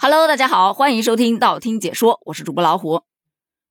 Hello，大家好，欢迎收听道听解说，我是主播老虎。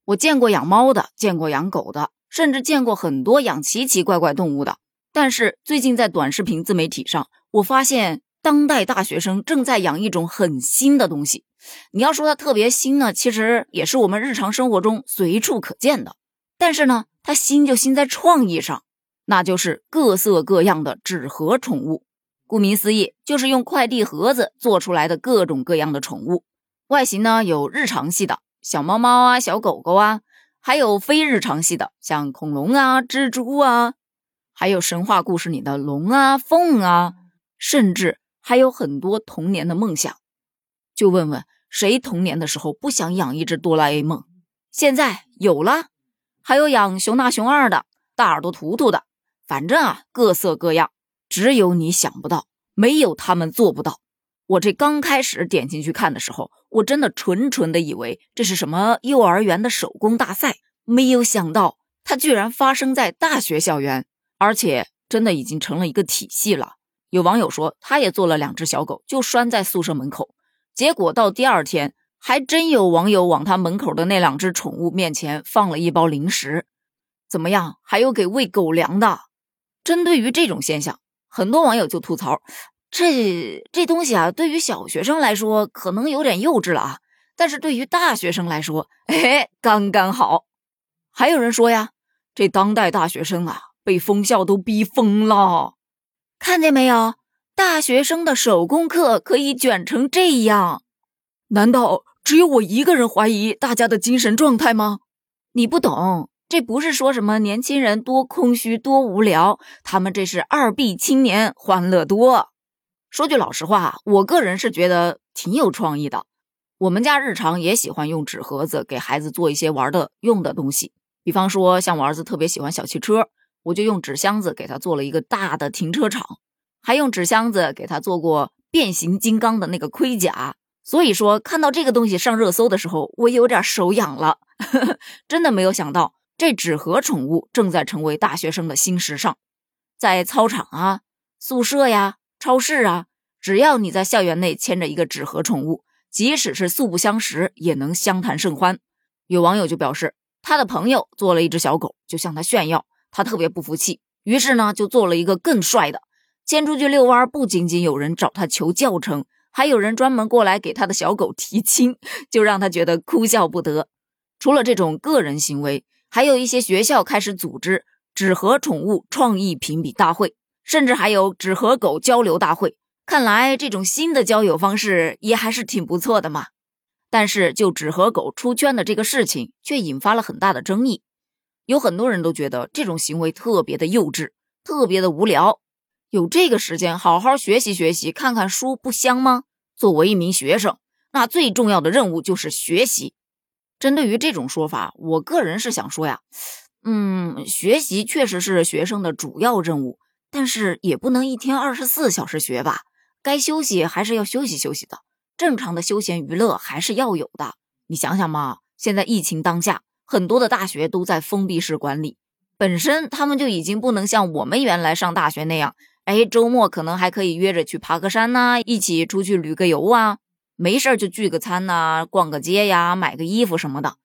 我见过养猫的，见过养狗的，甚至见过很多养奇奇怪怪动物的。但是最近在短视频自媒体上，我发现当代大学生正在养一种很新的东西。你要说它特别新呢，其实也是我们日常生活中随处可见的。但是呢，它新就新在创意上，那就是各色各样的纸盒宠物。顾名思义，就是用快递盒子做出来的各种各样的宠物。外形呢，有日常系的小猫猫啊、小狗狗啊，还有非日常系的，像恐龙啊、蜘蛛啊，还有神话故事里的龙啊、凤啊，甚至还有很多童年的梦想。就问问谁童年的时候不想养一只哆啦 A 梦？现在有了，还有养熊大、熊二的，大耳朵图图的，反正啊，各色各样。只有你想不到，没有他们做不到。我这刚开始点进去看的时候，我真的纯纯的以为这是什么幼儿园的手工大赛，没有想到它居然发生在大学校园，而且真的已经成了一个体系了。有网友说，他也做了两只小狗，就拴在宿舍门口，结果到第二天，还真有网友往他门口的那两只宠物面前放了一包零食。怎么样？还有给喂狗粮的。针对于这种现象。很多网友就吐槽，这这东西啊，对于小学生来说可能有点幼稚了啊，但是对于大学生来说，哎，刚刚好。还有人说呀，这当代大学生啊，被封校都逼疯了。看见没有，大学生的手工课可以卷成这样，难道只有我一个人怀疑大家的精神状态吗？你不懂。这不是说什么年轻人多空虚多无聊，他们这是二 B 青年欢乐多。说句老实话，我个人是觉得挺有创意的。我们家日常也喜欢用纸盒子给孩子做一些玩的用的东西，比方说像我儿子特别喜欢小汽车，我就用纸箱子给他做了一个大的停车场，还用纸箱子给他做过变形金刚的那个盔甲。所以说，看到这个东西上热搜的时候，我有点手痒了，真的没有想到。这纸盒宠物正在成为大学生的新时尚，在操场啊、宿舍呀、超市啊，只要你在校园内牵着一个纸盒宠物，即使是素不相识，也能相谈甚欢。有网友就表示，他的朋友做了一只小狗，就向他炫耀，他特别不服气，于是呢，就做了一个更帅的，牵出去遛弯，不仅仅有人找他求教程，还有人专门过来给他的小狗提亲，就让他觉得哭笑不得。除了这种个人行为，还有一些学校开始组织纸盒宠物创意评比大会，甚至还有纸盒狗交流大会。看来这种新的交友方式也还是挺不错的嘛。但是就纸盒狗出圈的这个事情，却引发了很大的争议。有很多人都觉得这种行为特别的幼稚，特别的无聊。有这个时间好好学习学习，看看书不香吗？作为一名学生，那最重要的任务就是学习。针对于这种说法，我个人是想说呀，嗯，学习确实是学生的主要任务，但是也不能一天二十四小时学吧，该休息还是要休息休息的，正常的休闲娱乐还是要有的。你想想嘛，现在疫情当下，很多的大学都在封闭式管理，本身他们就已经不能像我们原来上大学那样，哎，周末可能还可以约着去爬个山呐，一起出去旅个游啊。没事就聚个餐呐，逛个街呀，买个衣服什么的。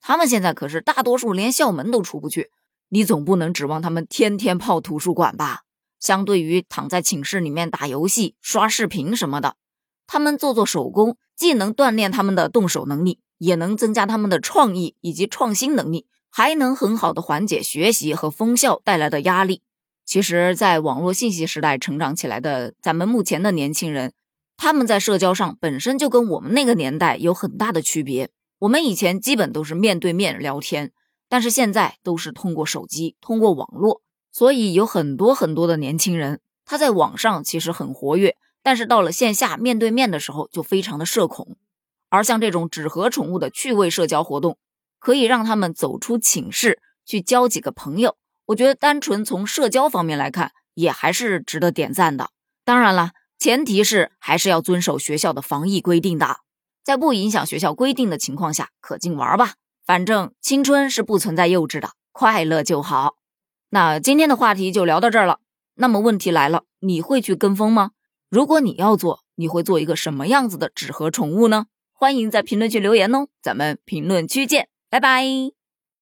他们现在可是大多数连校门都出不去，你总不能指望他们天天泡图书馆吧？相对于躺在寝室里面打游戏、刷视频什么的，他们做做手工，既能锻炼他们的动手能力，也能增加他们的创意以及创新能力，还能很好的缓解学习和封校带来的压力。其实，在网络信息时代成长起来的咱们目前的年轻人。他们在社交上本身就跟我们那个年代有很大的区别。我们以前基本都是面对面聊天，但是现在都是通过手机、通过网络，所以有很多很多的年轻人，他在网上其实很活跃，但是到了线下面对面的时候就非常的社恐。而像这种纸盒宠物的趣味社交活动，可以让他们走出寝室去交几个朋友。我觉得单纯从社交方面来看，也还是值得点赞的。当然了。前提是还是要遵守学校的防疫规定的，在不影响学校规定的情况下，可劲玩吧。反正青春是不存在幼稚的，快乐就好。那今天的话题就聊到这儿了。那么问题来了，你会去跟风吗？如果你要做，你会做一个什么样子的纸盒宠物呢？欢迎在评论区留言哦，咱们评论区见，拜拜。